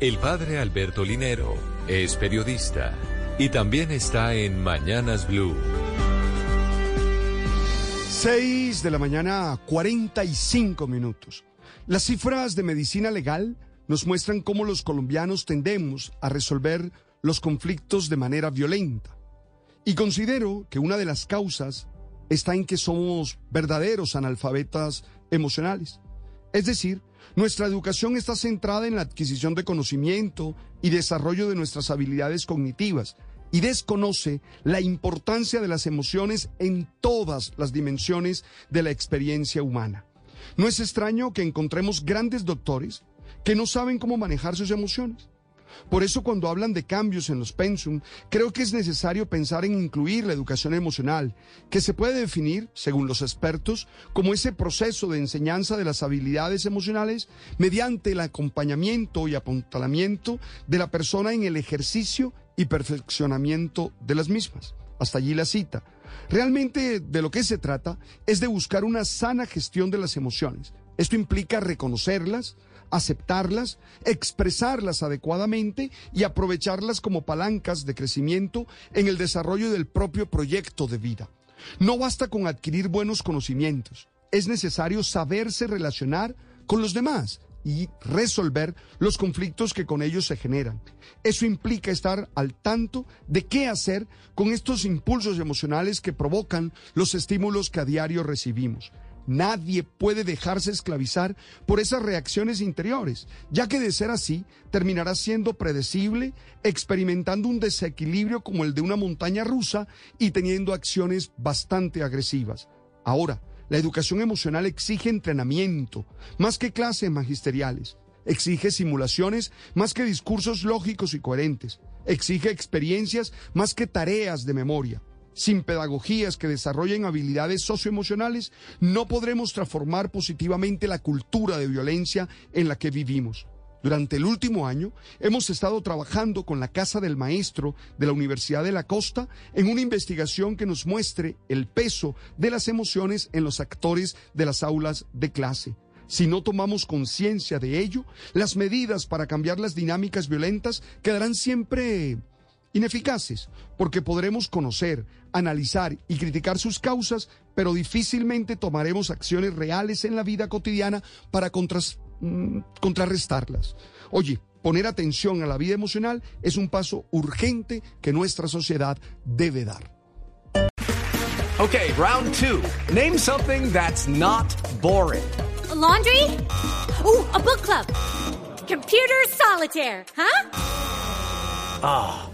El padre Alberto Linero es periodista y también está en Mañanas Blue. 6 de la mañana, 45 minutos. Las cifras de medicina legal nos muestran cómo los colombianos tendemos a resolver los conflictos de manera violenta. Y considero que una de las causas está en que somos verdaderos analfabetas emocionales. Es decir, nuestra educación está centrada en la adquisición de conocimiento y desarrollo de nuestras habilidades cognitivas y desconoce la importancia de las emociones en todas las dimensiones de la experiencia humana. No es extraño que encontremos grandes doctores que no saben cómo manejar sus emociones. Por eso cuando hablan de cambios en los pensum, creo que es necesario pensar en incluir la educación emocional, que se puede definir, según los expertos, como ese proceso de enseñanza de las habilidades emocionales mediante el acompañamiento y apuntalamiento de la persona en el ejercicio y perfeccionamiento de las mismas. Hasta allí la cita. Realmente de lo que se trata es de buscar una sana gestión de las emociones. Esto implica reconocerlas, aceptarlas, expresarlas adecuadamente y aprovecharlas como palancas de crecimiento en el desarrollo del propio proyecto de vida. No basta con adquirir buenos conocimientos, es necesario saberse relacionar con los demás y resolver los conflictos que con ellos se generan. Eso implica estar al tanto de qué hacer con estos impulsos emocionales que provocan los estímulos que a diario recibimos. Nadie puede dejarse esclavizar por esas reacciones interiores, ya que de ser así terminará siendo predecible, experimentando un desequilibrio como el de una montaña rusa y teniendo acciones bastante agresivas. Ahora, la educación emocional exige entrenamiento, más que clases magisteriales. Exige simulaciones más que discursos lógicos y coherentes. Exige experiencias más que tareas de memoria. Sin pedagogías que desarrollen habilidades socioemocionales, no podremos transformar positivamente la cultura de violencia en la que vivimos. Durante el último año hemos estado trabajando con la Casa del Maestro de la Universidad de la Costa en una investigación que nos muestre el peso de las emociones en los actores de las aulas de clase. Si no tomamos conciencia de ello, las medidas para cambiar las dinámicas violentas quedarán siempre ineficaces, porque podremos conocer, analizar y criticar sus causas, pero difícilmente tomaremos acciones reales en la vida cotidiana para mm, contrarrestarlas. Oye, poner atención a la vida emocional es un paso urgente que nuestra sociedad debe dar. Okay, round two. Name something that's not boring. A laundry? Ooh, a book club. Computer solitaire, huh? Ah.